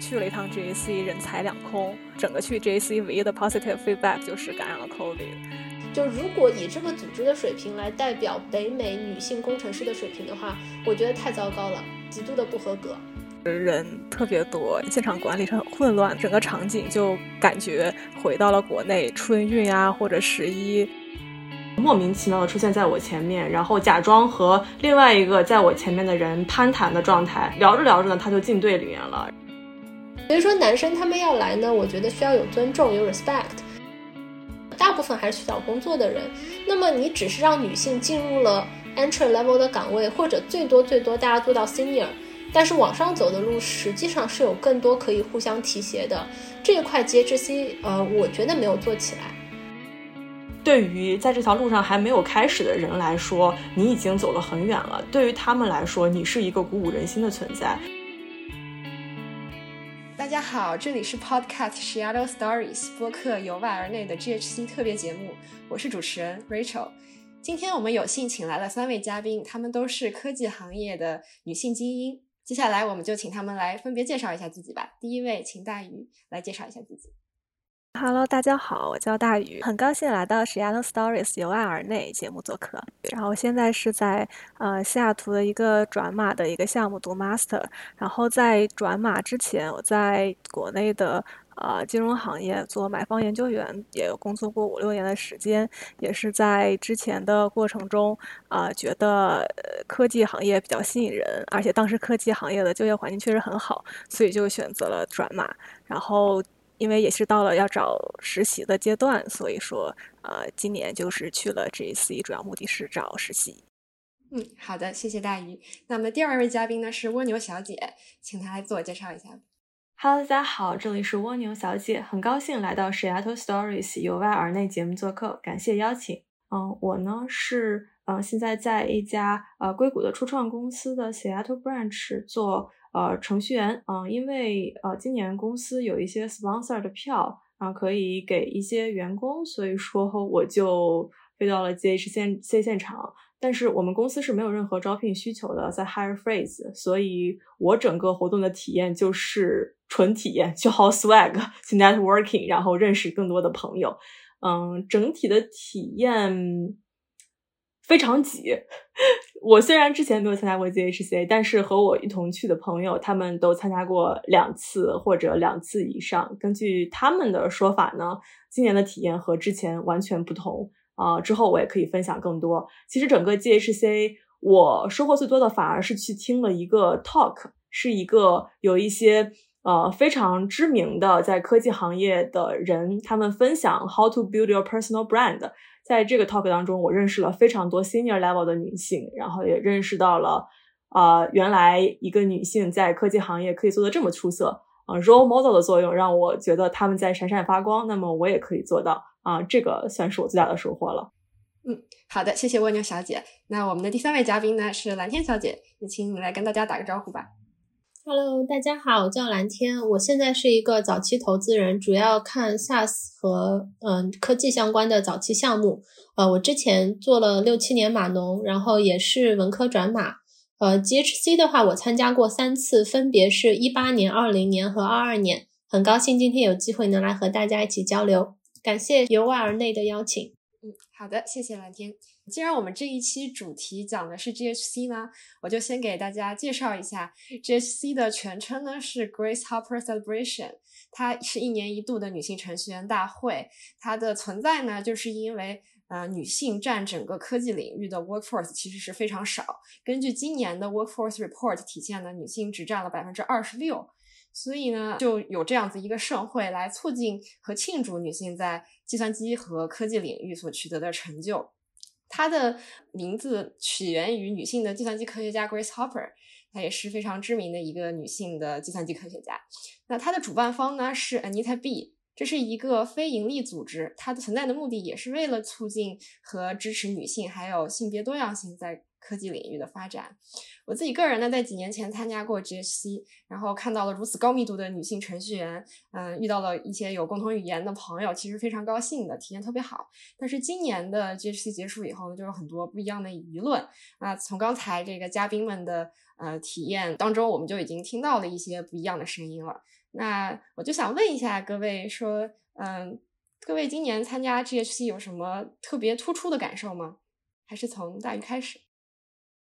去了一趟 GAC，人财两空。整个去 GAC 唯一的 positive feedback 就是感染了 COVID。就如果以这个组织的水平来代表北美女性工程师的水平的话，我觉得太糟糕了，极度的不合格。人特别多，现场管理很混乱，整个场景就感觉回到了国内春运啊或者十一，莫名其妙的出现在我前面，然后假装和另外一个在我前面的人攀谈的状态，聊着聊着呢，他就进队里面了。所以说男生他们要来呢，我觉得需要有尊重，有 respect。大部分还是去找工作的人，那么你只是让女性进入了 entry level 的岗位，或者最多最多大家做到 senior，但是往上走的路实际上是有更多可以互相提携的这一块 G H C，呃，我觉得没有做起来。对于在这条路上还没有开始的人来说，你已经走了很远了；对于他们来说，你是一个鼓舞人心的存在。大家好，这里是 Podcast Shadow Stories 播客由外而内的 GHC 特别节目，我是主持人 Rachel。今天我们有幸请来了三位嘉宾，他们都是科技行业的女性精英。接下来我们就请他们来分别介绍一下自己吧。第一位，请大鱼来介绍一下自己。Hello，大家好，我叫大宇，很高兴来到 Seattle Stories 由外而内节目做客。然后现在是在呃西雅图的一个转码的一个项目读 Master。然后在转码之前，我在国内的呃金融行业做买方研究员，也有工作过五六年的时间。也是在之前的过程中啊，觉得科技行业比较吸引人，而且当时科技行业的就业环境确实很好，所以就选择了转码。然后。因为也是到了要找实习的阶段，所以说，呃，今年就是去了 GC，主要目的是找实习。嗯，好的，谢谢大鱼。那么第二位嘉宾呢是蜗牛小姐，请她来自我介绍一下。Hello，大家好，这里是蜗牛小姐，很高兴来到 Seattle Stories 由外而内节目做客，感谢邀请。嗯，我呢是呃现在在一家呃硅谷的初创公司的 Seattle Branch 做。呃，程序员，嗯，因为呃，今年公司有一些 sponsor 的票啊，可以给一些员工，所以说我就飞到了 GHC 现场。但是我们公司是没有任何招聘需求的，在 Hire Freeze，所以我整个活动的体验就是纯体验，就好 swag，去 networking，然后认识更多的朋友。嗯，整体的体验。非常挤。我虽然之前没有参加过 GHC，但是和我一同去的朋友，他们都参加过两次或者两次以上。根据他们的说法呢，今年的体验和之前完全不同啊。之后我也可以分享更多。其实整个 GHC，我收获最多的反而是去听了一个 talk，是一个有一些呃非常知名的在科技行业的人，他们分享 how to build your personal brand。在这个 talk 当中，我认识了非常多 senior level 的女性，然后也认识到了，啊，原来一个女性在科技行业可以做的这么出色，啊，role model 的作用让我觉得他们在闪闪发光，那么我也可以做到，啊，这个算是我最大的收获了。嗯，好的，谢谢蜗牛小姐。那我们的第三位嘉宾呢是蓝天小姐，也请你来跟大家打个招呼吧。Hello，大家好，我叫蓝天，我现在是一个早期投资人，主要看 SaaS 和嗯科技相关的早期项目。呃，我之前做了六七年码农，然后也是文科转码。呃，GHC 的话，我参加过三次，分别是一八年、二零年和二二年。很高兴今天有机会能来和大家一起交流，感谢由外而内的邀请。嗯，好的，谢谢蓝天。既然我们这一期主题讲的是 GHC 呢，我就先给大家介绍一下 GHC 的全称呢是 Grace Hopper Celebration，它是一年一度的女性程序员大会。它的存在呢，就是因为呃女性占整个科技领域的 workforce 其实是非常少。根据今年的 Workforce Report 体现呢，女性只占了百分之二十六，所以呢就有这样子一个盛会来促进和庆祝女性在计算机和科技领域所取得的成就。它的名字起源于女性的计算机科学家 Grace Hopper，她也是非常知名的一个女性的计算机科学家。那它的主办方呢是 Anita B，这是一个非盈利组织，它的存在的目的也是为了促进和支持女性还有性别多样性在科技领域的发展。我自己个人呢，在几年前参加过 GHC，然后看到了如此高密度的女性程序员，嗯，遇到了一些有共同语言的朋友，其实非常高兴的，体验特别好。但是今年的 GHC 结束以后呢，就有很多不一样的舆论啊。从刚才这个嘉宾们的呃体验当中，我们就已经听到了一些不一样的声音了。那我就想问一下各位，说，嗯，各位今年参加 GHC 有什么特别突出的感受吗？还是从大鱼开始？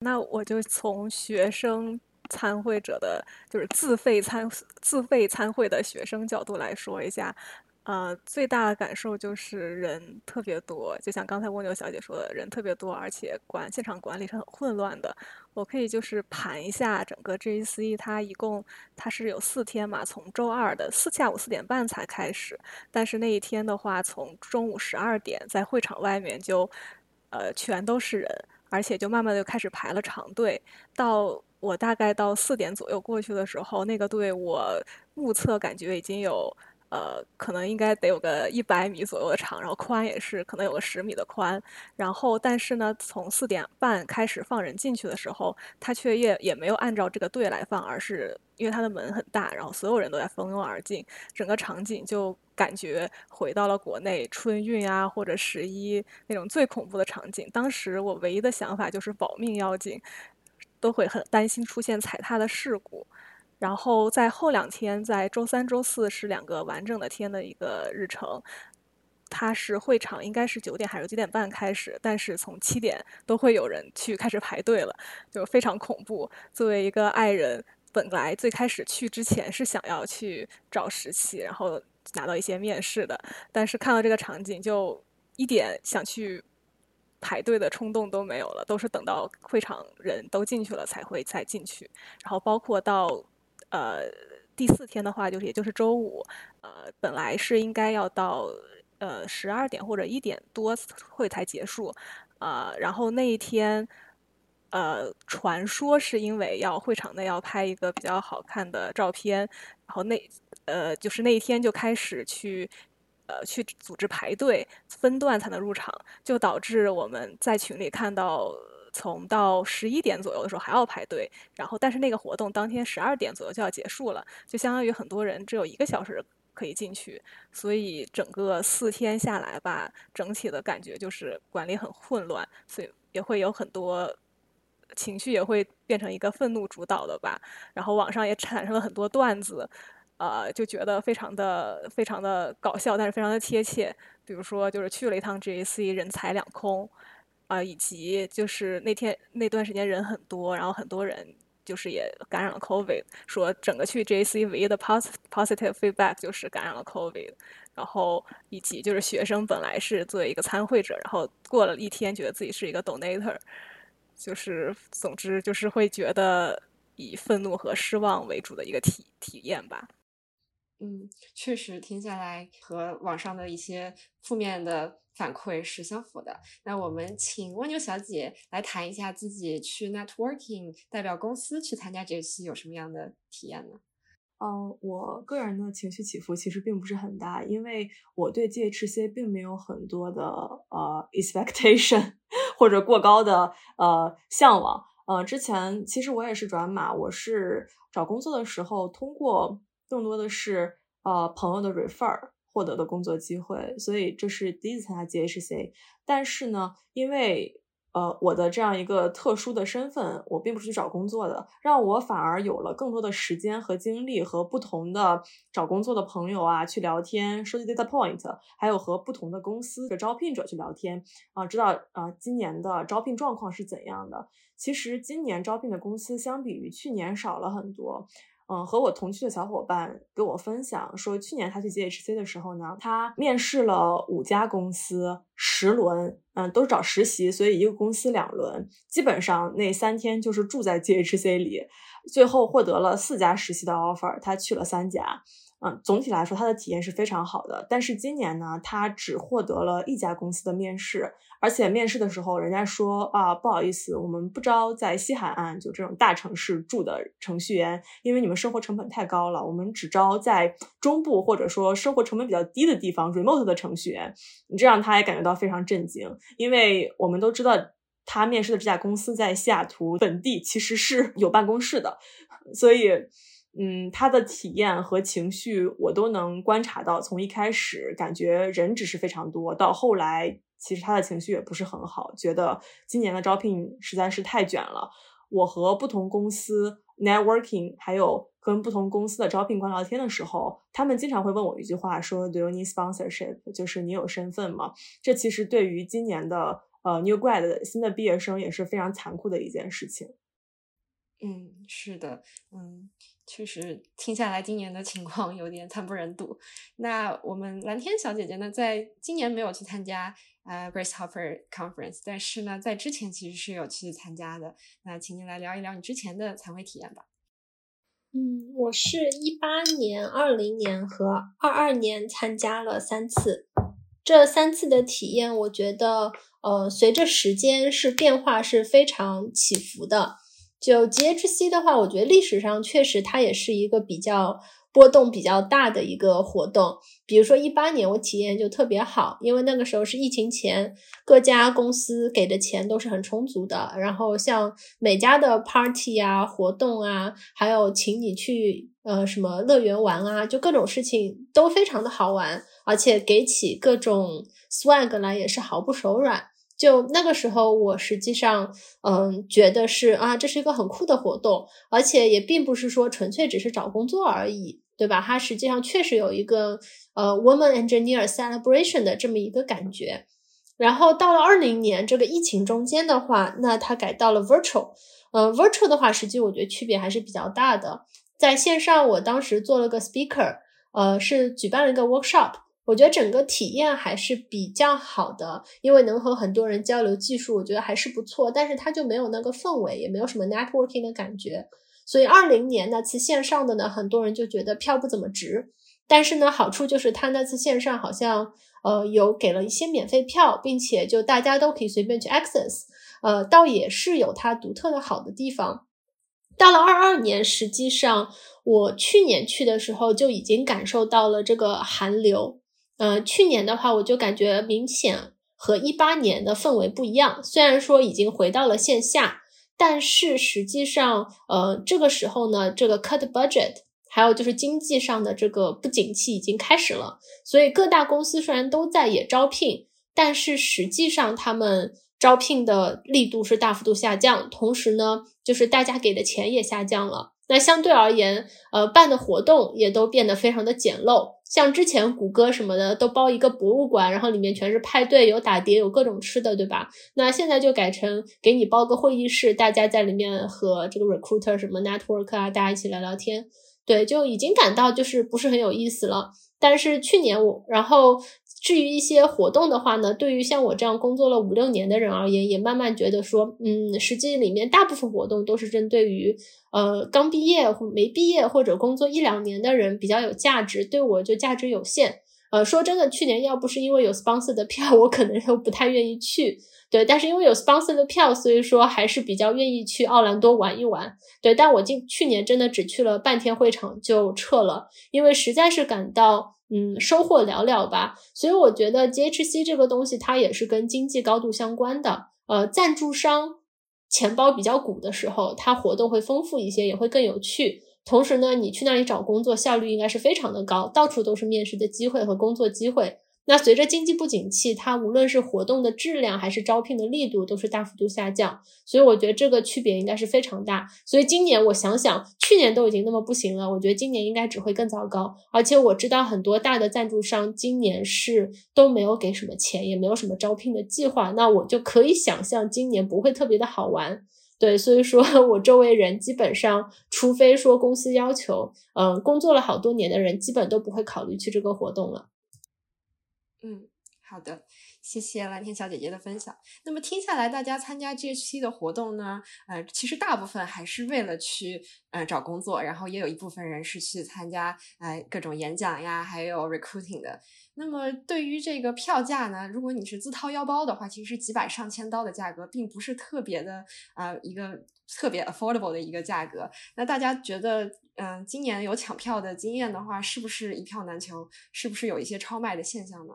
那我就从学生参会者的，就是自费参自费参会的学生角度来说一下。呃，最大的感受就是人特别多，就像刚才蜗牛小姐说的，人特别多，而且管现场管理是很混乱的。我可以就是盘一下整个 GEC，它一共它是有四天嘛，从周二的四下午四点半才开始，但是那一天的话，从中午十二点在会场外面就，呃，全都是人，而且就慢慢的就开始排了长队。到我大概到四点左右过去的时候，那个队我目测感觉已经有。呃，可能应该得有个一百米左右的长，然后宽也是可能有个十米的宽。然后，但是呢，从四点半开始放人进去的时候，他却也也没有按照这个队来放，而是因为他的门很大，然后所有人都在蜂拥而进，整个场景就感觉回到了国内春运啊或者十一那种最恐怖的场景。当时我唯一的想法就是保命要紧，都会很担心出现踩踏的事故。然后在后两天，在周三、周四是两个完整的天的一个日程。它是会场应该是九点还是九点半开始，但是从七点都会有人去开始排队了，就非常恐怖。作为一个爱人，本来最开始去之前是想要去找实习，然后拿到一些面试的，但是看到这个场景，就一点想去排队的冲动都没有了，都是等到会场人都进去了才会再进去。然后包括到。呃，第四天的话，就是也就是周五，呃，本来是应该要到呃十二点或者一点多会才结束，呃，然后那一天，呃，传说是因为要会场内要拍一个比较好看的照片，然后那呃就是那一天就开始去呃去组织排队分段才能入场，就导致我们在群里看到。从到十一点左右的时候还要排队，然后但是那个活动当天十二点左右就要结束了，就相当于很多人只有一个小时可以进去，所以整个四天下来吧，整体的感觉就是管理很混乱，所以也会有很多情绪也会变成一个愤怒主导的吧。然后网上也产生了很多段子，呃，就觉得非常的非常的搞笑，但是非常的贴切。比如说就是去了一趟 GAC，人财两空。啊，以及就是那天那段时间人很多，然后很多人就是也感染了 COVID，说整个去 JC 唯一的 positive positive feedback 就是感染了 COVID，然后以及就是学生本来是作为一个参会者，然后过了一天觉得自己是一个 donator，就是总之就是会觉得以愤怒和失望为主的一个体体验吧。嗯，确实听下来和网上的一些负面的。反馈是相符的。那我们请蜗牛小姐来谈一下自己去 networking 代表公司去参加这期有什么样的体验呢？嗯，我个人的情绪起伏其实并不是很大，因为我对 GHC 并没有很多的呃 expectation 或者过高的呃向往。呃，之前其实我也是转码，我是找工作的时候通过更多的是呃朋友的 refer。获得的工作机会，所以这是第一次参加 GHC。但是呢，因为呃我的这样一个特殊的身份，我并不是去找工作的，让我反而有了更多的时间和精力和不同的找工作的朋友啊去聊天，收集 data point，还有和不同的公司的招聘者去聊天啊，知道啊今年的招聘状况是怎样的。其实今年招聘的公司相比于去年少了很多。嗯，和我同去的小伙伴跟我分享说，去年他去 GHC 的时候呢，他面试了五家公司，十轮，嗯，都是找实习，所以一个公司两轮，基本上那三天就是住在 GHC 里，最后获得了四家实习的 offer，他去了三家。嗯，总体来说，他的体验是非常好的。但是今年呢，他只获得了一家公司的面试，而且面试的时候，人家说啊，不好意思，我们不招在西海岸就这种大城市住的程序员，因为你们生活成本太高了。我们只招在中部或者说生活成本比较低的地方 remote 的程序员。你这让他也感觉到非常震惊，因为我们都知道他面试的这家公司在西雅图本地其实是有办公室的，所以，嗯，他的体验和情绪我都能观察到。从一开始感觉人只是非常多，到后来其实他的情绪也不是很好，觉得今年的招聘实在是太卷了。我和不同公司 networking，还有跟不同公司的招聘官聊天的时候，他们经常会问我一句话，说 “Do you need sponsorship？” 就是你有身份吗？这其实对于今年的。呃，New Grad 新的毕业生也是非常残酷的一件事情。嗯，是的，嗯，确实听下来今年的情况有点惨不忍睹。那我们蓝天小姐姐呢，在今年没有去参加呃 Grace Hopper Conference，但是呢，在之前其实是有去参加的。那请你来聊一聊你之前的参会体验吧。嗯，我是一八年、二零年和二二年参加了三次，这三次的体验，我觉得。呃，随着时间是变化是非常起伏的。就 GHC 的话，我觉得历史上确实它也是一个比较波动比较大的一个活动。比如说一八年我体验就特别好，因为那个时候是疫情前，各家公司给的钱都是很充足的。然后像每家的 party 啊、活动啊，还有请你去呃什么乐园玩啊，就各种事情都非常的好玩，而且给起各种 swag 来也是毫不手软。就那个时候，我实际上，嗯，觉得是啊，这是一个很酷的活动，而且也并不是说纯粹只是找工作而已，对吧？它实际上确实有一个呃，woman engineer celebration 的这么一个感觉。然后到了二零年这个疫情中间的话，那它改到了 virtual，呃，virtual 的话，实际我觉得区别还是比较大的。在线上，我当时做了个 speaker，呃，是举办了一个 workshop。我觉得整个体验还是比较好的，因为能和很多人交流技术，我觉得还是不错。但是它就没有那个氛围，也没有什么 networking 的感觉。所以二零年那次线上的呢，很多人就觉得票不怎么值。但是呢，好处就是他那次线上好像呃有给了一些免费票，并且就大家都可以随便去 access，呃，倒也是有它独特的好的地方。到了二二年，实际上我去年去的时候就已经感受到了这个寒流。呃，去年的话，我就感觉明显和一八年的氛围不一样。虽然说已经回到了线下，但是实际上，呃，这个时候呢，这个 cut budget，还有就是经济上的这个不景气已经开始了。所以各大公司虽然都在也招聘，但是实际上他们招聘的力度是大幅度下降，同时呢，就是大家给的钱也下降了。那相对而言，呃，办的活动也都变得非常的简陋。像之前谷歌什么的都包一个博物馆，然后里面全是派对，有打碟，有各种吃的，对吧？那现在就改成给你包个会议室，大家在里面和这个 recruiter 什么 network 啊，大家一起聊聊天，对，就已经感到就是不是很有意思了。但是去年我，然后。至于一些活动的话呢，对于像我这样工作了五六年的人而言，也慢慢觉得说，嗯，实际里面大部分活动都是针对于呃刚毕业或没毕业或者工作一两年的人比较有价值，对我就价值有限。呃，说真的，去年要不是因为有 sponsor 的票，我可能都不太愿意去。对，但是因为有 sponsor 的票，所以说还是比较愿意去奥兰多玩一玩。对，但我今去年真的只去了半天会场就撤了，因为实在是感到。嗯，收获寥寥吧。所以我觉得 GHC 这个东西它也是跟经济高度相关的。呃，赞助商钱包比较鼓的时候，它活动会丰富一些，也会更有趣。同时呢，你去那里找工作效率应该是非常的高，到处都是面试的机会和工作机会。那随着经济不景气，它无论是活动的质量还是招聘的力度都是大幅度下降，所以我觉得这个区别应该是非常大。所以今年我想想，去年都已经那么不行了，我觉得今年应该只会更糟糕。而且我知道很多大的赞助商今年是都没有给什么钱，也没有什么招聘的计划，那我就可以想象今年不会特别的好玩。对，所以说 我周围人基本上，除非说公司要求，嗯，工作了好多年的人基本都不会考虑去这个活动了。嗯，好的，谢谢蓝天小姐姐的分享。那么听下来，大家参加 GHC 的活动呢，呃，其实大部分还是为了去呃找工作，然后也有一部分人是去参加呃各种演讲呀，还有 recruiting 的。那么对于这个票价呢，如果你是自掏腰包的话，其实几百上千刀的价格，并不是特别的啊一个特别 affordable 的一个价格。那大家觉得，嗯，今年有抢票的经验的话，是不是一票难求？是不是有一些超卖的现象呢？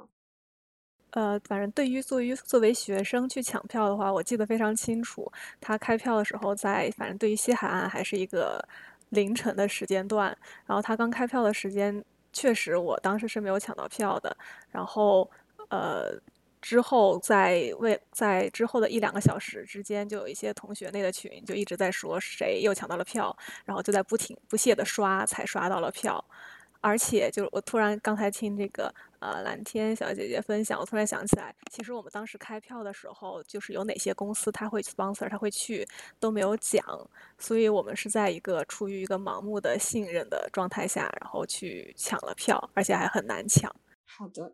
呃，反正对于作为作为学生去抢票的话，我记得非常清楚。他开票的时候在，反正对于西海岸还是一个凌晨的时间段。然后他刚开票的时间，确实我当时是没有抢到票的。然后，呃，之后在为在之后的一两个小时之间，就有一些同学内的群就一直在说谁又抢到了票，然后就在不停不懈的刷，才刷到了票。而且，就我突然刚才听这个呃蓝天小姐姐分享，我突然想起来，其实我们当时开票的时候，就是有哪些公司他会 sponsor，他会去都没有讲，所以我们是在一个出于一个盲目的信任的状态下，然后去抢了票，而且还很难抢。好的，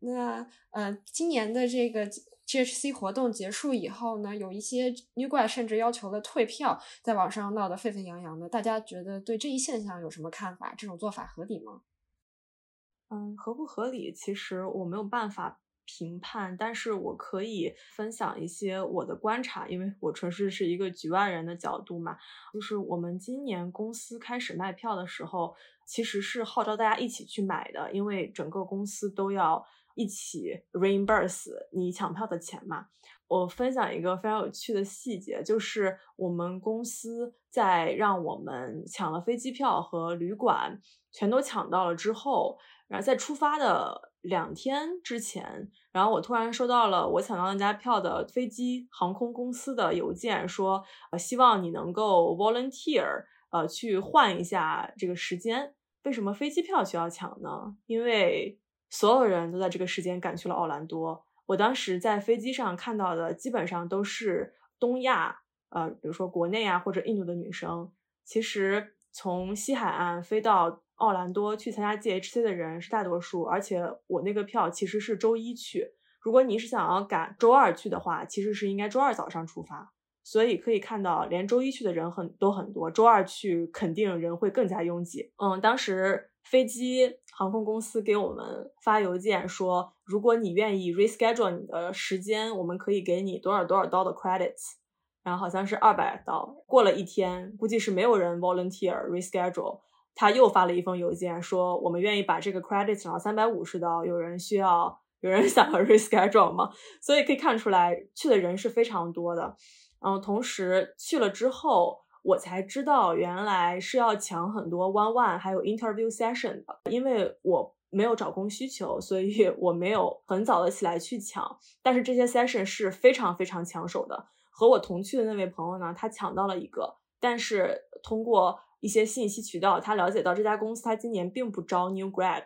那呃，今年的这个。GHC 活动结束以后呢，有一些 New Grad 甚至要求了退票，在网上闹得沸沸扬扬的。大家觉得对这一现象有什么看法？这种做法合理吗？嗯，合不合理？其实我没有办法评判，但是我可以分享一些我的观察，因为我纯粹是一个局外人的角度嘛。就是我们今年公司开始卖票的时候，其实是号召大家一起去买的，因为整个公司都要。一起 reimburse 你抢票的钱嘛？我分享一个非常有趣的细节，就是我们公司在让我们抢了飞机票和旅馆，全都抢到了之后，然后在出发的两天之前，然后我突然收到了我抢到那家票的飞机航空公司的邮件，说呃希望你能够 volunteer 呃去换一下这个时间。为什么飞机票需要抢呢？因为所有人都在这个时间赶去了奥兰多。我当时在飞机上看到的基本上都是东亚，呃，比如说国内啊或者印度的女生。其实从西海岸飞到奥兰多去参加 GHC 的人是大多数，而且我那个票其实是周一去。如果你是想要赶周二去的话，其实是应该周二早上出发。所以可以看到，连周一去的人很都很多，周二去肯定人会更加拥挤。嗯，当时。飞机航空公司给我们发邮件说，如果你愿意 reschedule 你的时间，我们可以给你多少多少刀的 credits，然后好像是二百刀。过了一天，估计是没有人 volunteer reschedule，他又发了一封邮件说，我们愿意把这个 credit 涨到三百五十刀。有人需要，有人想要 reschedule 吗？所以可以看出来，去的人是非常多的。嗯，同时去了之后。我才知道原来是要抢很多 one one 还有 interview session 的，因为我没有找工需求，所以我没有很早的起来去抢。但是这些 session 是非常非常抢手的。和我同去的那位朋友呢，他抢到了一个，但是通过一些信息渠道，他了解到这家公司他今年并不招 new grad。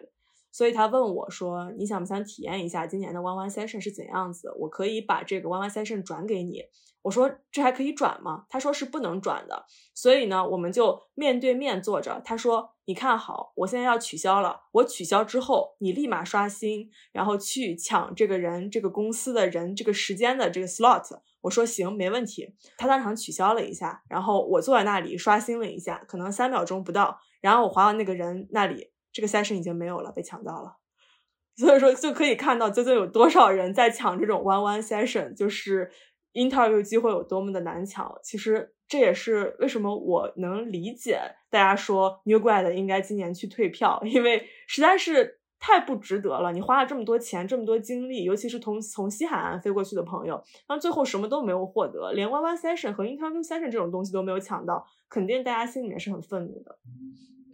所以他问我说：“你想不想体验一下今年的 One One Session 是怎样子？我可以把这个 One One Session 转给你。”我说：“这还可以转吗？”他说：“是不能转的。”所以呢，我们就面对面坐着。他说：“你看好，我现在要取消了。我取消之后，你立马刷新，然后去抢这个人、这个公司的人、这个时间的这个 slot。”我说：“行，没问题。”他当场取消了一下，然后我坐在那里刷新了一下，可能三秒钟不到，然后我滑到那个人那里。这个 session 已经没有了，被抢到了，所以说就可以看到究竟有多少人在抢这种 one one session，就是 interview 机会有多么的难抢。其实这也是为什么我能理解大家说 new grad 应该今年去退票，因为实在是太不值得了。你花了这么多钱，这么多精力，尤其是从从西海岸飞过去的朋友，那最后什么都没有获得，连 one one session 和 interview session 这种东西都没有抢到，肯定大家心里面是很愤怒的。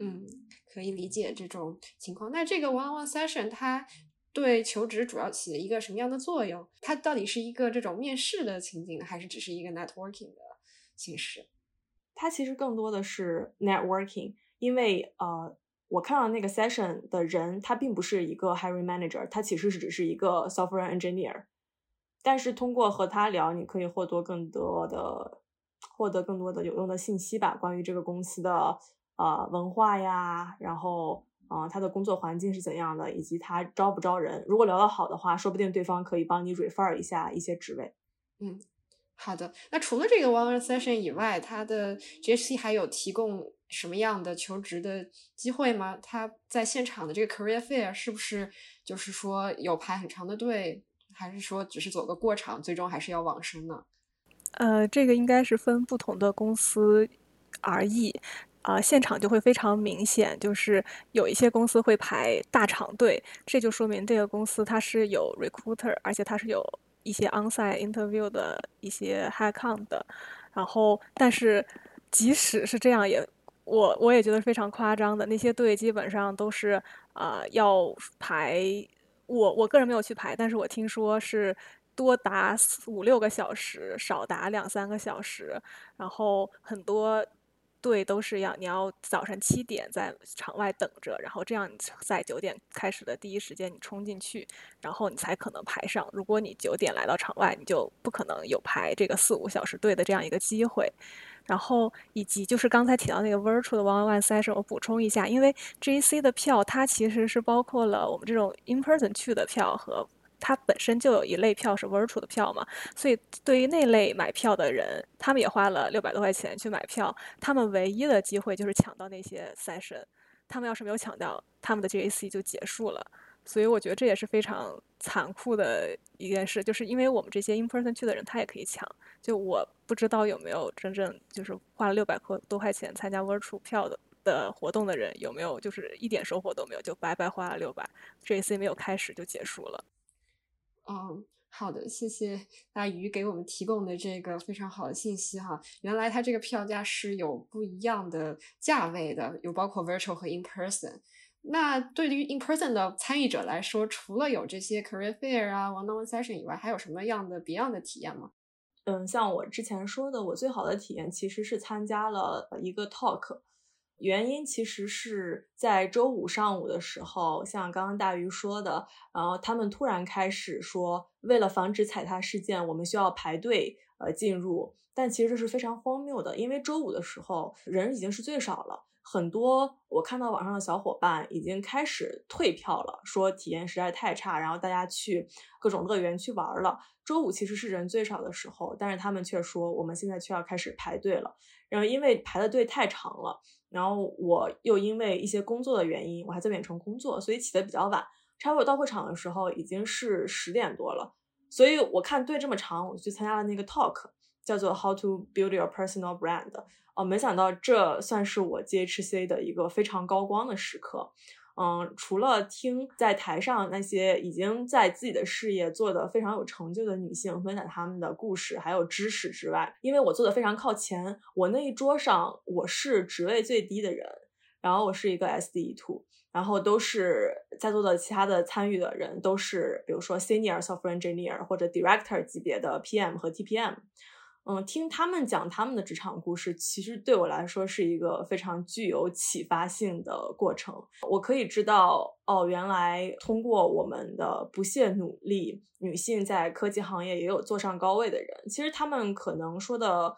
嗯。可以理解这种情况。那这个 one-on-one session 它对求职主要起了一个什么样的作用？它到底是一个这种面试的情景，还是只是一个 networking 的形式？它其实更多的是 networking，因为呃，我看到那个 session 的人，他并不是一个 hiring manager，他其实是只是一个 software engineer。但是通过和他聊，你可以获得更多的获得更多的有用的信息吧，关于这个公司的。呃，文化呀，然后，呃，他的工作环境是怎样的，以及他招不招人。如果聊得好的话，说不定对方可以帮你 refer 一下一些职位。嗯，好的。那除了这个 one session 以外，他的 GHC 还有提供什么样的求职的机会吗？他在现场的这个 career fair 是不是就是说有排很长的队，还是说只是走个过场，最终还是要往生呢？呃，这个应该是分不同的公司而异。啊，现场就会非常明显，就是有一些公司会排大长队，这就说明这个公司它是有 recruiter，而且它是有一些 onsite interview 的一些 high count 的。然后，但是即使是这样，也我我也觉得非常夸张的那些队，基本上都是啊要排。我我个人没有去排，但是我听说是多达五六个小时，少达两三个小时，然后很多。队都是要你要早上七点在场外等着，然后这样你在九点开始的第一时间你冲进去，然后你才可能排上。如果你九点来到场外，你就不可能有排这个四五小时队的这样一个机会。然后以及就是刚才提到那个 virtual 的 one on one session，我补充一下，因为 GC 的票它其实是包括了我们这种 in person 去的票和。它本身就有一类票是 virtual 的票嘛，所以对于那类买票的人，他们也花了六百多块钱去买票，他们唯一的机会就是抢到那些 session，他们要是没有抢到，他们的 JAC 就结束了。所以我觉得这也是非常残酷的一件事，就是因为我们这些 in person 去的人，他也可以抢。就我不知道有没有真正就是花了六百块多块钱参加 virtual 票的的活动的人，有没有就是一点收获都没有，就白白花了六百，JAC 没有开始就结束了。嗯，好的，谢谢大鱼给我们提供的这个非常好的信息哈。原来它这个票价是有不一样的价位的，有包括 virtual 和 in person。那对于 in person 的参与者来说，除了有这些 career fair 啊、one-on-one session 以外，还有什么样的别样的体验吗？嗯，像我之前说的，我最好的体验其实是参加了一个 talk。原因其实是在周五上午的时候，像刚刚大鱼说的，然后他们突然开始说，为了防止踩踏事件，我们需要排队呃进入。但其实这是非常荒谬的，因为周五的时候人已经是最少了，很多我看到网上的小伙伴已经开始退票了，说体验实在太差，然后大家去各种乐园去玩了。周五其实是人最少的时候，但是他们却说我们现在却要开始排队了，然后因为排的队太长了。然后我又因为一些工作的原因，我还在远程工作，所以起得比较晚。差不多到会场的时候已经是十点多了，所以我看队这么长，我就去参加了那个 talk，叫做 How to Build Your Personal Brand。哦，没想到这算是我 GHC 的一个非常高光的时刻。嗯，除了听在台上那些已经在自己的事业做得非常有成就的女性分享她们的故事还有知识之外，因为我坐的非常靠前，我那一桌上我是职位最低的人，然后我是一个 SDE two，然后都是在座的其他的参与的人都是比如说 Senior Software Engineer 或者 Director 级别的 PM 和 TPM。嗯，听他们讲他们的职场故事，其实对我来说是一个非常具有启发性的过程。我可以知道，哦，原来通过我们的不懈努力，女性在科技行业也有坐上高位的人。其实他们可能说的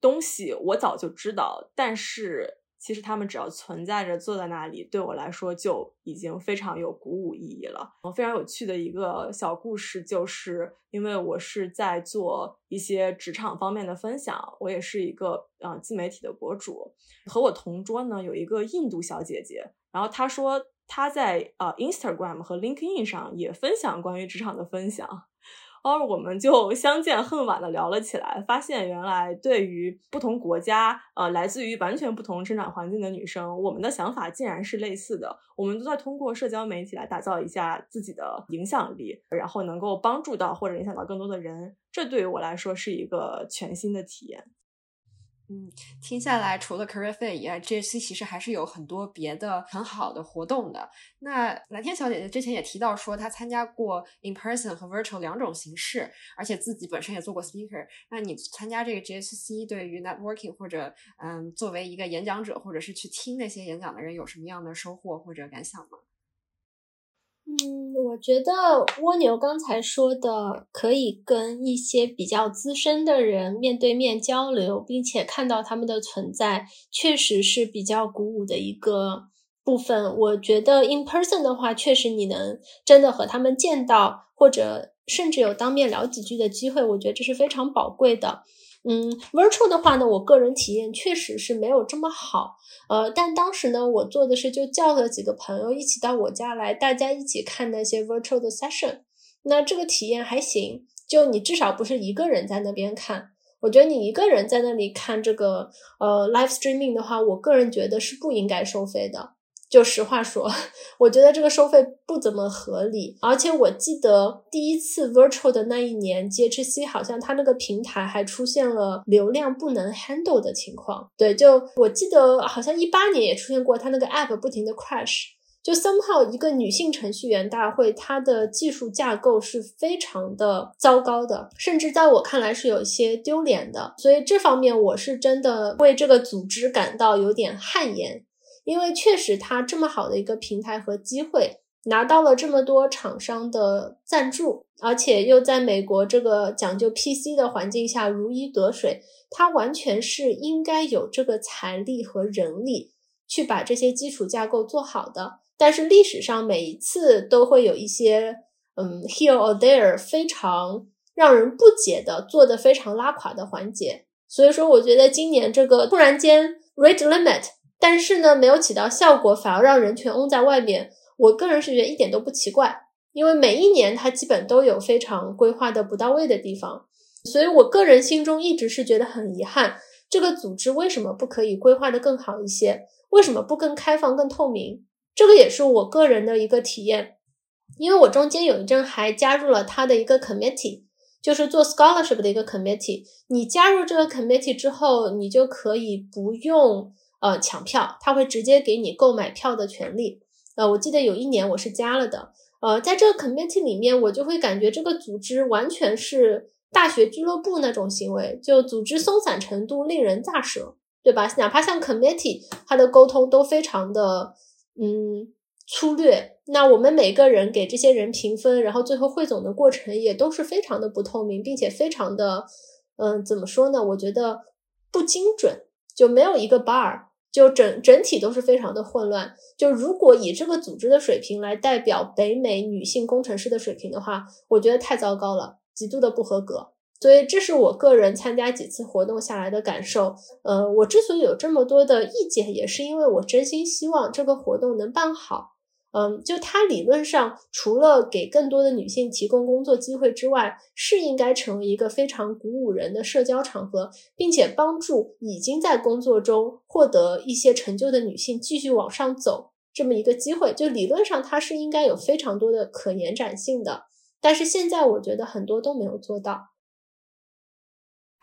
东西，我早就知道，但是。其实他们只要存在着，坐在那里，对我来说就已经非常有鼓舞意义了。非常有趣的一个小故事，就是因为我是在做一些职场方面的分享，我也是一个呃自媒体的博主。和我同桌呢有一个印度小姐姐，然后她说她在呃 Instagram 和 LinkedIn 上也分享关于职场的分享。然后我们就相见恨晚的聊了起来，发现原来对于不同国家，呃，来自于完全不同成长环境的女生，我们的想法竟然是类似的。我们都在通过社交媒体来打造一下自己的影响力，然后能够帮助到或者影响到更多的人。这对于我来说是一个全新的体验。嗯，听下来，除了 Career Fair 以外，GC 其实还是有很多别的很好的活动的。那蓝天小姐姐之前也提到说，她参加过 In Person 和 Virtual 两种形式，而且自己本身也做过 Speaker。那你参加这个 GC 对于 Networking 或者嗯，作为一个演讲者，或者是去听那些演讲的人，有什么样的收获或者感想吗？嗯，我觉得蜗牛刚才说的，可以跟一些比较资深的人面对面交流，并且看到他们的存在，确实是比较鼓舞的一个部分。我觉得 in person 的话，确实你能真的和他们见到，或者甚至有当面聊几句的机会，我觉得这是非常宝贵的。嗯，virtual 的话呢，我个人体验确实是没有这么好。呃，但当时呢，我做的是就叫了几个朋友一起到我家来，大家一起看那些 virtual 的 session。那这个体验还行，就你至少不是一个人在那边看。我觉得你一个人在那里看这个呃 live streaming 的话，我个人觉得是不应该收费的。就实话说，我觉得这个收费不怎么合理。而且我记得第一次 virtual 的那一年，GHC 好像它那个平台还出现了流量不能 handle 的情况。对，就我记得好像一八年也出现过，它那个 app 不停的 crash。就 somehow 一个女性程序员大会，它的技术架构是非常的糟糕的，甚至在我看来是有一些丢脸的。所以这方面我是真的为这个组织感到有点汗颜。因为确实，它这么好的一个平台和机会，拿到了这么多厂商的赞助，而且又在美国这个讲究 PC 的环境下如鱼得水，它完全是应该有这个财力和人力去把这些基础架构做好的。但是历史上每一次都会有一些，嗯，here or there 非常让人不解的做的非常拉垮的环节。所以说，我觉得今年这个突然间 rate limit。但是呢，没有起到效果，反而让人全拥在外面。我个人是觉得一点都不奇怪，因为每一年它基本都有非常规划的不到位的地方，所以我个人心中一直是觉得很遗憾，这个组织为什么不可以规划的更好一些？为什么不更开放、更透明？这个也是我个人的一个体验，因为我中间有一阵还加入了他的一个 committee，就是做 scholarship 的一个 committee。你加入这个 committee 之后，你就可以不用。呃，抢票，他会直接给你购买票的权利。呃，我记得有一年我是加了的。呃，在这个 committee 里面，我就会感觉这个组织完全是大学俱乐部那种行为，就组织松散程度令人咋舌，对吧？哪怕像 committee，它的沟通都非常的嗯粗略。那我们每个人给这些人评分，然后最后汇总的过程也都是非常的不透明，并且非常的嗯，怎么说呢？我觉得不精准，就没有一个 bar。就整整体都是非常的混乱。就如果以这个组织的水平来代表北美女性工程师的水平的话，我觉得太糟糕了，极度的不合格。所以这是我个人参加几次活动下来的感受。呃，我之所以有这么多的意见，也是因为我真心希望这个活动能办好。嗯，就它理论上除了给更多的女性提供工作机会之外，是应该成为一个非常鼓舞人的社交场合，并且帮助已经在工作中获得一些成就的女性继续往上走这么一个机会。就理论上它是应该有非常多的可延展性的，但是现在我觉得很多都没有做到。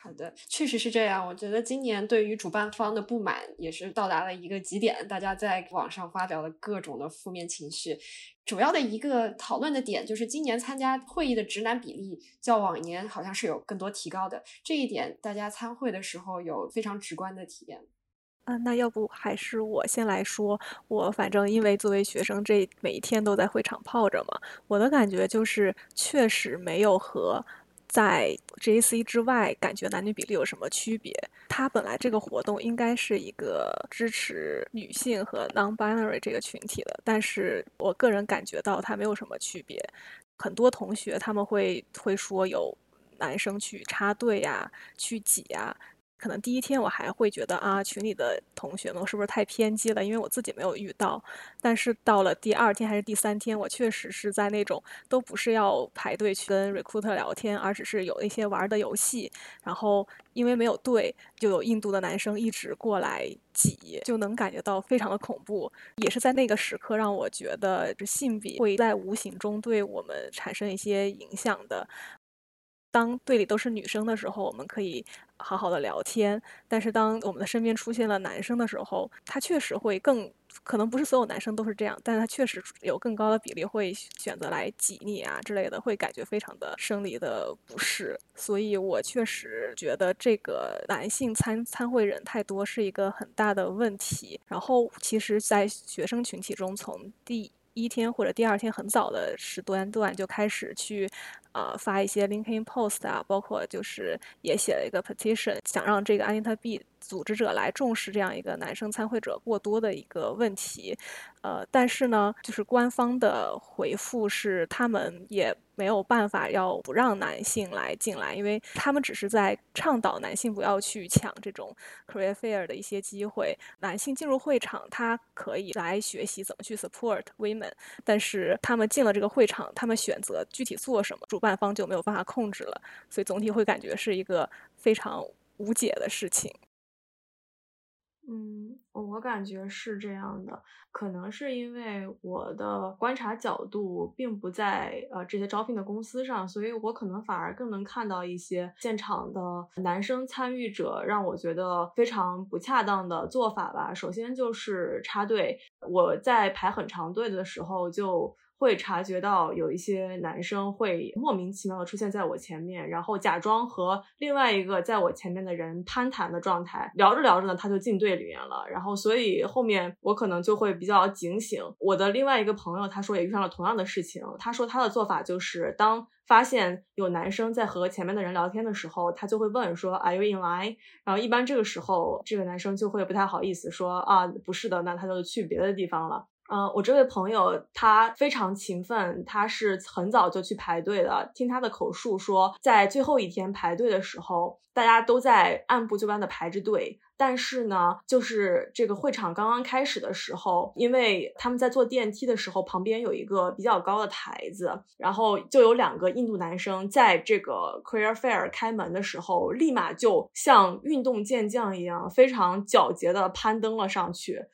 好的，确实是这样。我觉得今年对于主办方的不满也是到达了一个极点，大家在网上发表了各种的负面情绪。主要的一个讨论的点就是今年参加会议的直男比例较往年好像是有更多提高的，这一点大家参会的时候有非常直观的体验。啊，那要不还是我先来说，我反正因为作为学生，这每一天都在会场泡着嘛，我的感觉就是确实没有和。在 JC 之外，感觉男女比例有什么区别？它本来这个活动应该是一个支持女性和 non-binary 这个群体的，但是我个人感觉到它没有什么区别。很多同学他们会会说有男生去插队呀，去挤呀。可能第一天我还会觉得啊，群里的同学们是不是太偏激了？因为我自己没有遇到。但是到了第二天还是第三天，我确实是在那种都不是要排队去跟 recruiter 聊天，而只是有一些玩的游戏。然后因为没有队，就有印度的男生一直过来挤，就能感觉到非常的恐怖。也是在那个时刻让我觉得这性别会在无形中对我们产生一些影响的。当队里都是女生的时候，我们可以好好的聊天；但是当我们的身边出现了男生的时候，他确实会更可能不是所有男生都是这样，但是他确实有更高的比例会选择来挤你啊之类的，会感觉非常的生理的不适。所以我确实觉得这个男性参参会人太多是一个很大的问题。然后，其实，在学生群体中，从第一天或者第二天很早的时段段就开始去。呃，发一些 LinkedIn post 啊，包括就是也写了一个 petition，想让这个 Anita B 组织者来重视这样一个男生参会者过多的一个问题。呃，但是呢，就是官方的回复是他们也没有办法要不让男性来进来，因为他们只是在倡导男性不要去抢这种 career fair 的一些机会。男性进入会场，他可以来学习怎么去 support women，但是他们进了这个会场，他们选择具体做什么，主办。办方就没有办法控制了，所以总体会感觉是一个非常无解的事情。嗯，我感觉是这样的，可能是因为我的观察角度并不在呃这些招聘的公司上，所以我可能反而更能看到一些现场的男生参与者让我觉得非常不恰当的做法吧。首先就是插队，我在排很长队的时候就。会察觉到有一些男生会莫名其妙的出现在我前面，然后假装和另外一个在我前面的人攀谈的状态，聊着聊着呢，他就进队里面了。然后，所以后面我可能就会比较警醒。我的另外一个朋友他说也遇上了同样的事情，他说他的做法就是当发现有男生在和前面的人聊天的时候，他就会问说 Are you in line？然后一般这个时候这个男生就会不太好意思说啊不是的，那他就去别的地方了。嗯，我这位朋友他非常勤奋，他是很早就去排队的。听他的口述说，在最后一天排队的时候，大家都在按部就班的排着队。但是呢，就是这个会场刚刚开始的时候，因为他们在坐电梯的时候，旁边有一个比较高的台子，然后就有两个印度男生在这个 Career Fair 开门的时候，立马就像运动健将一样，非常矫捷的攀登了上去。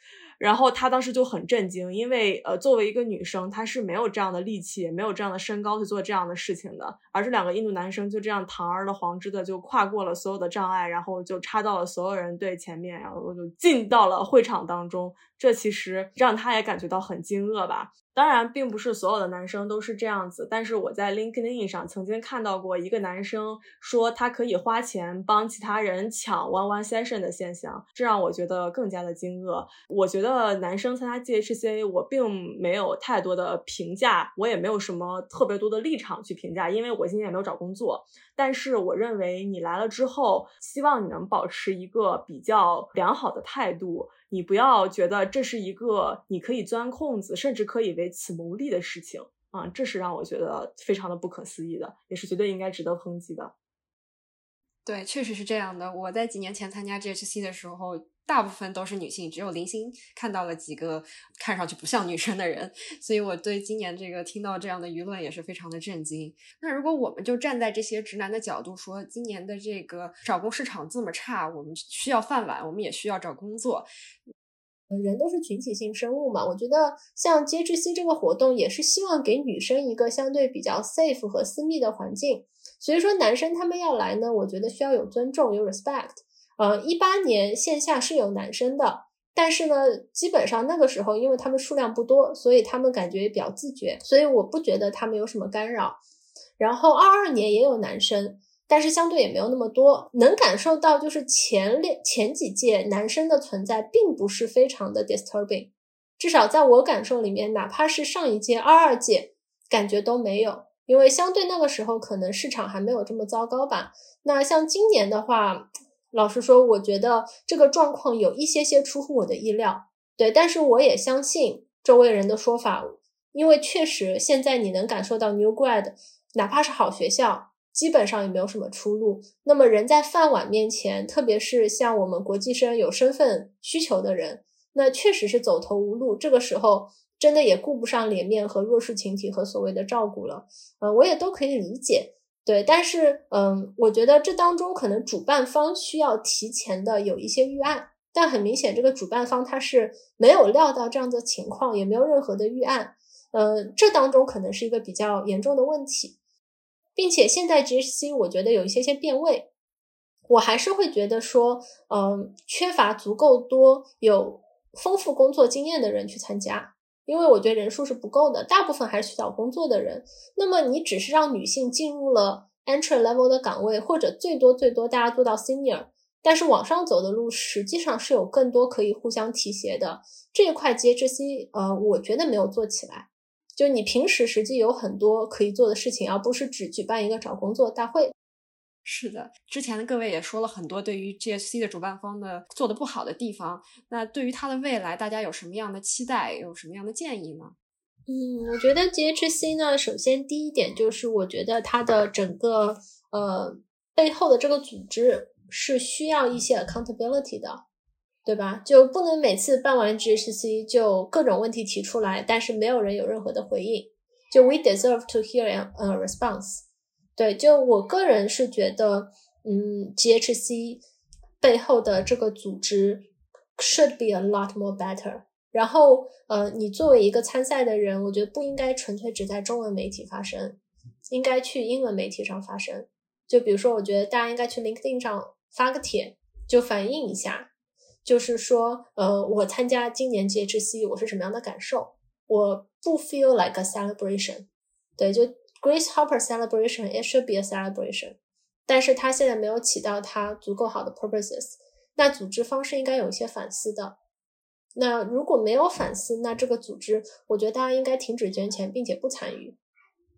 然后他当时就很震惊，因为呃，作为一个女生，她是没有这样的力气，也没有这样的身高去做这样的事情的。而这两个印度男生就这样堂而皇之的就跨过了所有的障碍，然后就插到了所有人队前面，然后就进到了会场当中。这其实让他也感觉到很惊愕吧。当然，并不是所有的男生都是这样子，但是我在 LinkedIn 上曾经看到过一个男生说他可以花钱帮其他人抢 One One Session 的现象，这让我觉得更加的惊愕。我觉得男生参加 GHC，我并没有太多的评价，我也没有什么特别多的立场去评价，因为我今年也没有找工作。但是我认为你来了之后，希望你能保持一个比较良好的态度。你不要觉得这是一个你可以钻空子，甚至可以为此牟利的事情啊！这是让我觉得非常的不可思议的，也是绝对应该值得抨击的。对，确实是这样的。我在几年前参加 GHC 的时候。大部分都是女性，只有零星看到了几个看上去不像女生的人，所以我对今年这个听到这样的舆论也是非常的震惊。那如果我们就站在这些直男的角度说，今年的这个找工市场这么差，我们需要饭碗，我们也需要找工作。人都是群体性生物嘛，我觉得像接智 C 这个活动也是希望给女生一个相对比较 safe 和私密的环境，所以说男生他们要来呢，我觉得需要有尊重，有 respect。呃，一八年线下是有男生的，但是呢，基本上那个时候，因为他们数量不多，所以他们感觉也比较自觉，所以我不觉得他们有什么干扰。然后二二年也有男生，但是相对也没有那么多，能感受到就是前列前几届男生的存在并不是非常的 disturbing，至少在我感受里面，哪怕是上一届二二届，感觉都没有，因为相对那个时候可能市场还没有这么糟糕吧。那像今年的话。老实说，我觉得这个状况有一些些出乎我的意料，对，但是我也相信周围人的说法，因为确实现在你能感受到 New Grad，哪怕是好学校，基本上也没有什么出路。那么人在饭碗面前，特别是像我们国际生有身份需求的人，那确实是走投无路。这个时候真的也顾不上脸面和弱势群体和所谓的照顾了，呃，我也都可以理解。对，但是，嗯，我觉得这当中可能主办方需要提前的有一些预案，但很明显，这个主办方他是没有料到这样的情况，也没有任何的预案，呃，这当中可能是一个比较严重的问题，并且现在 GHC 我觉得有一些些变位，我还是会觉得说，嗯，缺乏足够多有丰富工作经验的人去参加。因为我觉得人数是不够的，大部分还是去找工作的人。那么你只是让女性进入了 entry level 的岗位，或者最多最多大家做到 senior，但是往上走的路实际上是有更多可以互相提携的这一块。接 g C，呃，我觉得没有做起来。就你平时实际有很多可以做的事情，而不是只举办一个找工作大会。是的，之前的各位也说了很多对于 GSC 的主办方的做的不好的地方。那对于它的未来，大家有什么样的期待？有什么样的建议呢？嗯，我觉得 GHC 呢，首先第一点就是，我觉得它的整个呃背后的这个组织是需要一些 accountability 的，对吧？就不能每次办完 GHC 就各种问题提出来，但是没有人有任何的回应。就 We deserve to hear a response。对，就我个人是觉得，嗯，GHC 背后的这个组织 should be a lot more better。然后，呃，你作为一个参赛的人，我觉得不应该纯粹只在中文媒体发声，应该去英文媒体上发声。就比如说，我觉得大家应该去 LinkedIn 上发个帖，就反映一下，就是说，呃，我参加今年 GHC 我是什么样的感受？我不 feel like a celebration。对，就 Grace Hopper celebration，it should be a celebration，但是它现在没有起到它足够好的 purposes。那组织方是应该有一些反思的。那如果没有反思，那这个组织，我觉得大家应该停止捐钱，并且不参与，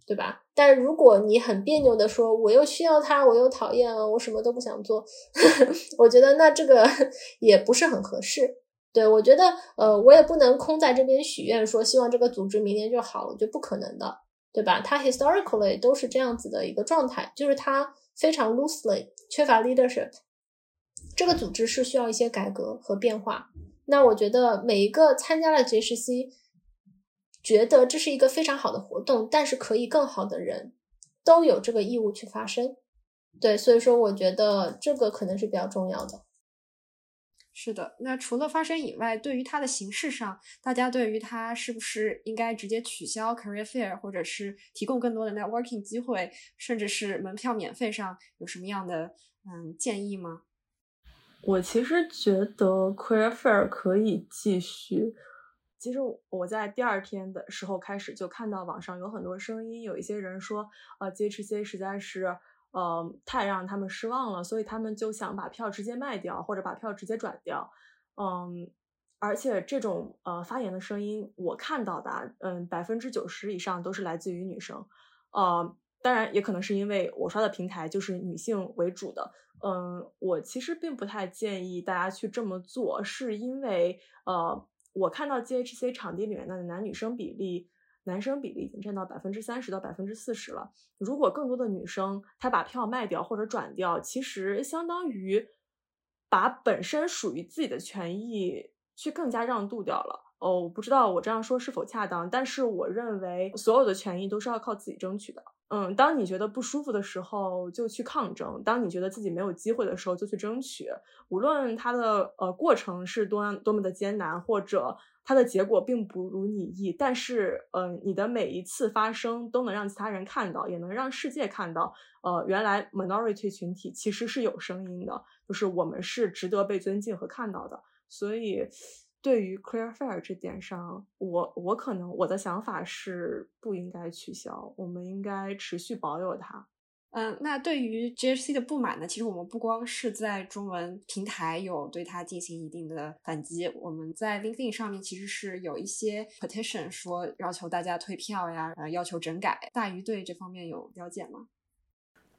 对吧？但如果你很别扭的说，我又需要他，我又讨厌啊，我什么都不想做，我觉得那这个 也不是很合适。对我觉得，呃，我也不能空在这边许愿说希望这个组织明年就好，我觉得不可能的，对吧？它 historically 都是这样子的一个状态，就是它非常 loosely 缺乏 leadership，这个组织是需要一些改革和变化。那我觉得每一个参加了 GHC，觉得这是一个非常好的活动，但是可以更好的人，都有这个义务去发声。对，所以说我觉得这个可能是比较重要的。是的，那除了发声以外，对于它的形式上，大家对于它是不是应该直接取消 career fair，或者是提供更多的 networking 机会，甚至是门票免费上，有什么样的嗯建议吗？我其实觉得 Queer Fair 可以继续。其实我在第二天的时候开始就看到网上有很多声音，有一些人说，呃，GHC 实在是呃太让他们失望了，所以他们就想把票直接卖掉，或者把票直接转掉。嗯，而且这种呃发言的声音，我看到的，嗯，百分之九十以上都是来自于女生。呃，当然也可能是因为我刷的平台就是女性为主的。嗯，我其实并不太建议大家去这么做，是因为呃，我看到 GHC 场地里面的男女生比例，男生比例已经占到百分之三十到百分之四十了。如果更多的女生她把票卖掉或者转掉，其实相当于把本身属于自己的权益去更加让渡掉了。哦，我不知道我这样说是否恰当，但是我认为所有的权益都是要靠自己争取的。嗯，当你觉得不舒服的时候，就去抗争；当你觉得自己没有机会的时候，就去争取。无论它的呃过程是多多么的艰难，或者它的结果并不如你意，但是呃，你的每一次发声都能让其他人看到，也能让世界看到，呃，原来 minority 群体其实是有声音的，就是我们是值得被尊敬和看到的。所以。对于 Clear Fair 这点上，我我可能我的想法是不应该取消，我们应该持续保有它。嗯，那对于 GHC 的不满呢？其实我们不光是在中文平台有对它进行一定的反击，我们在 LinkedIn 上面其实是有一些 petition 说要求大家退票呀，呃，要求整改。大鱼对这方面有了解吗？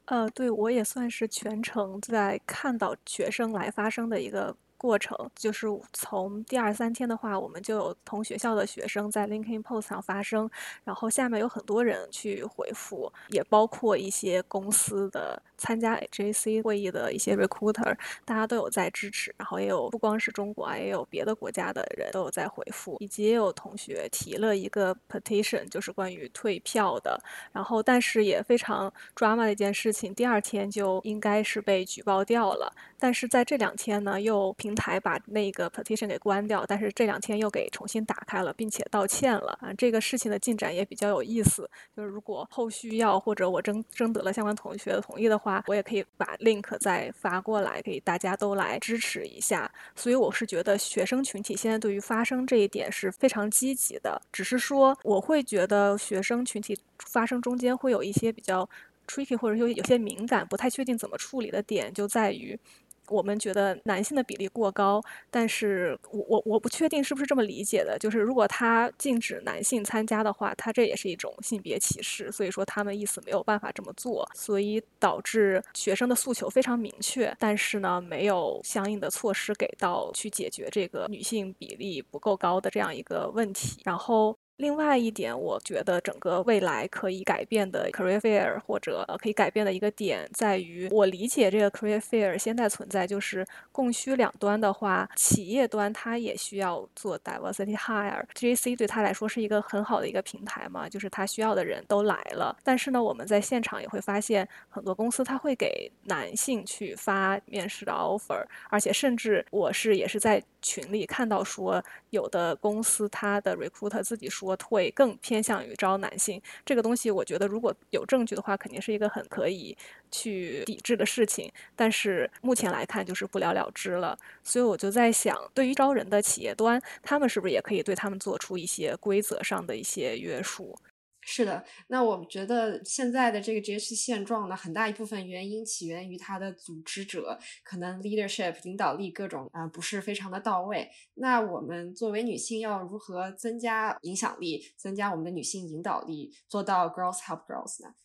呃，对我也算是全程在看到学生来发声的一个。过程。就是从第二三天的话，我们就有同学校的学生在 LinkedIn Post 上发声，然后下面有很多人去回复，也包括一些公司的参加 HAC 会议的一些 Recruiter，大家都有在支持，然后也有不光是中国啊，也有别的国家的人都有在回复，以及也有同学提了一个 Petition，就是关于退票的，然后但是也非常 drama 的一件事情，第二天就应该是被举报掉了，但是在这两天呢又。平台把那个 petition 给关掉，但是这两天又给重新打开了，并且道歉了啊！这个事情的进展也比较有意思。就是如果后续要或者我征征得了相关同学的同意的话，我也可以把 link 再发过来，给大家都来支持一下。所以我是觉得学生群体现在对于发声这一点是非常积极的，只是说我会觉得学生群体发声中间会有一些比较 tricky 或者说有些敏感、不太确定怎么处理的点，就在于。我们觉得男性的比例过高，但是我我我不确定是不是这么理解的。就是如果他禁止男性参加的话，他这也是一种性别歧视。所以说他们意思没有办法这么做，所以导致学生的诉求非常明确，但是呢没有相应的措施给到去解决这个女性比例不够高的这样一个问题。然后。另外一点，我觉得整个未来可以改变的 career fair 或者可以改变的一个点，在于我理解这个 career fair 现在存在就是供需两端的话，企业端它也需要做 diversity hire。GAC 对他来说是一个很好的一个平台嘛，就是他需要的人都来了。但是呢，我们在现场也会发现，很多公司他会给男性去发面试的 offer，而且甚至我是也是在群里看到说，有的公司他的 recruiter 自己说。会更偏向于招男性，这个东西我觉得如果有证据的话，肯定是一个很可以去抵制的事情。但是目前来看就是不了了之了，所以我就在想，对于招人的企业端，他们是不是也可以对他们做出一些规则上的一些约束？是的，那我觉得现在的这个 GHC 现状呢，很大一部分原因起源于它的组织者可能 leadership 领导力各种啊不是非常的到位。那我们作为女性要如何增加影响力，增加我们的女性引导力，做到 girls help girls 呢？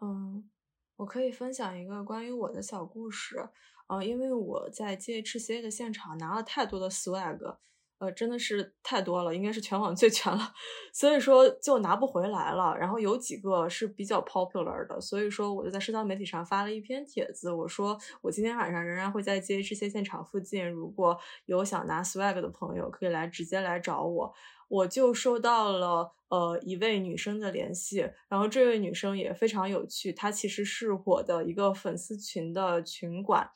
嗯，我可以分享一个关于我的小故事。呃，因为我在 GHC 的现场拿了太多的 swag。呃，真的是太多了，应该是全网最全了，所以说就拿不回来了。然后有几个是比较 popular 的，所以说我就在社交媒体上发了一篇帖子，我说我今天晚上仍然会在 J H C 现场附近，如果有想拿 swag 的朋友，可以来直接来找我。我就收到了呃一位女生的联系，然后这位女生也非常有趣，她其实是我的一个粉丝群的群管，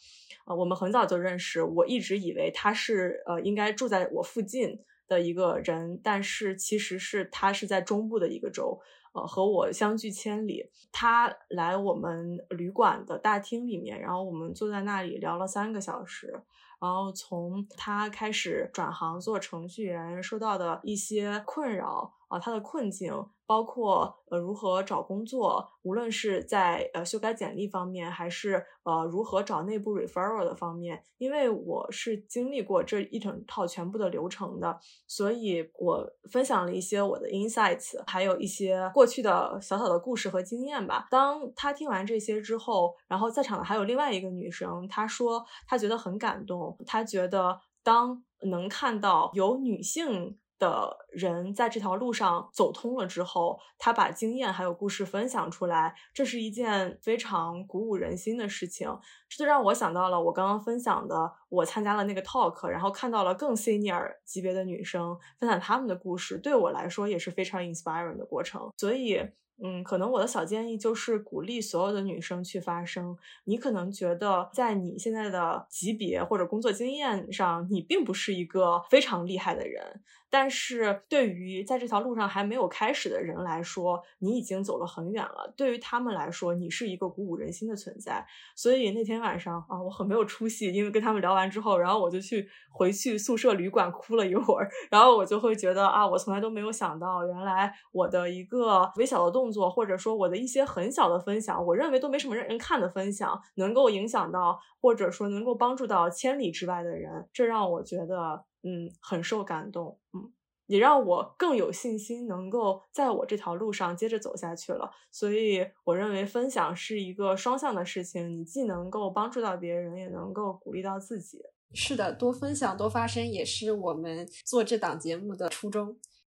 呃，我们很早就认识，我一直以为她是呃应该住在我附近的一个人，但是其实是她是在中部的一个州，呃，和我相距千里。她来我们旅馆的大厅里面，然后我们坐在那里聊了三个小时。然后从他开始转行做程序员，受到的一些困扰啊，他的困境。包括呃如何找工作，无论是在呃修改简历方面，还是呃如何找内部 referral 的方面，因为我是经历过这一整套全部的流程的，所以我分享了一些我的 insights，还有一些过去的小小的故事和经验吧。当他听完这些之后，然后在场的还有另外一个女生，她说她觉得很感动，她觉得当能看到有女性。的人在这条路上走通了之后，他把经验还有故事分享出来，这是一件非常鼓舞人心的事情。这就让我想到了我刚刚分享的，我参加了那个 talk，然后看到了更 senior 级别的女生分享他们的故事，对我来说也是非常 inspiring 的过程。所以。嗯，可能我的小建议就是鼓励所有的女生去发声。你可能觉得在你现在的级别或者工作经验上，你并不是一个非常厉害的人。但是对于在这条路上还没有开始的人来说，你已经走了很远了。对于他们来说，你是一个鼓舞人心的存在。所以那天晚上啊，我很没有出息，因为跟他们聊完之后，然后我就去回去宿舍旅馆哭了一会儿。然后我就会觉得啊，我从来都没有想到，原来我的一个微小的动作，或者说我的一些很小的分享，我认为都没什么让人看的分享，能够影响到，或者说能够帮助到千里之外的人，这让我觉得。嗯，很受感动，嗯，也让我更有信心，能够在我这条路上接着走下去了。所以，我认为分享是一个双向的事情，你既能够帮助到别人，也能够鼓励到自己。是的，多分享，多发声，也是我们做这档节目的初衷。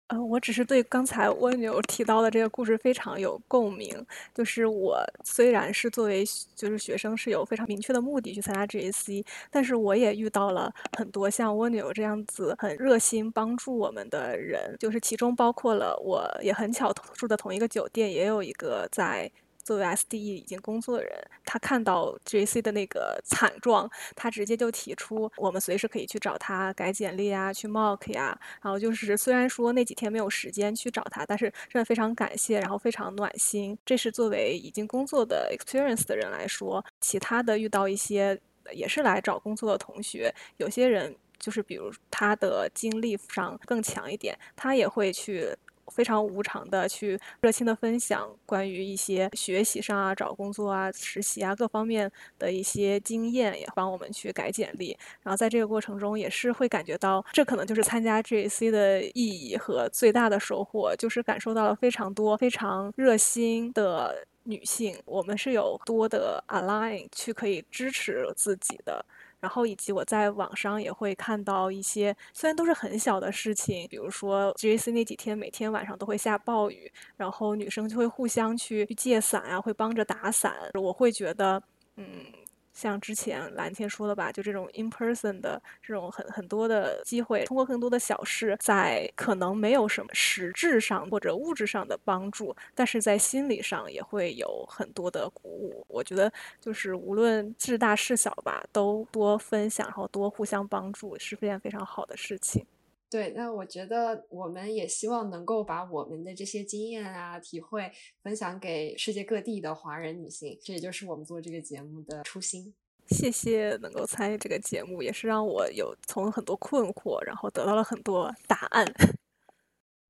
呃，我只是对刚才蜗牛提到的这个故事非常有共鸣。就是我虽然是作为就是学生是有非常明确的目的去参加 GAC，但是我也遇到了很多像蜗牛这样子很热心帮助我们的人，就是其中包括了我也很巧住的同一个酒店，也有一个在。作为 SDE 已经工作的人，他看到 JC 的那个惨状，他直接就提出，我们随时可以去找他改简历啊，去 mock 呀。然后就是虽然说那几天没有时间去找他，但是真的非常感谢，然后非常暖心。这是作为已经工作的 experience 的人来说，其他的遇到一些也是来找工作的同学，有些人就是比如他的经历上更强一点，他也会去。非常无偿的去热心的分享关于一些学习上啊、找工作啊、实习啊各方面的一些经验，也帮我们去改简历。然后在这个过程中，也是会感觉到，这可能就是参加 GAC 的意义和最大的收获，就是感受到了非常多非常热心的女性，我们是有多的 align 去可以支持自己的。然后以及我在网上也会看到一些，虽然都是很小的事情，比如说 GAC 那几天每天晚上都会下暴雨，然后女生就会互相去借伞啊，会帮着打伞，我会觉得，嗯。像之前蓝天说的吧，就这种 in person 的这种很很多的机会，通过更多的小事，在可能没有什么实质上或者物质上的帮助，但是在心理上也会有很多的鼓舞。我觉得就是无论事大事小吧，都多分享，然后多互相帮助，是件非常好的事情。对，那我觉得我们也希望能够把我们的这些经验啊、体会分享给世界各地的华人女性，这也就是我们做这个节目的初心。谢谢能够参与这个节目，也是让我有从很多困惑，然后得到了很多答案。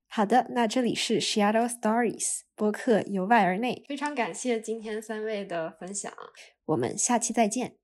好的，那这里是 Shadow Stories 播客由外而内，非常感谢今天三位的分享，我们下期再见。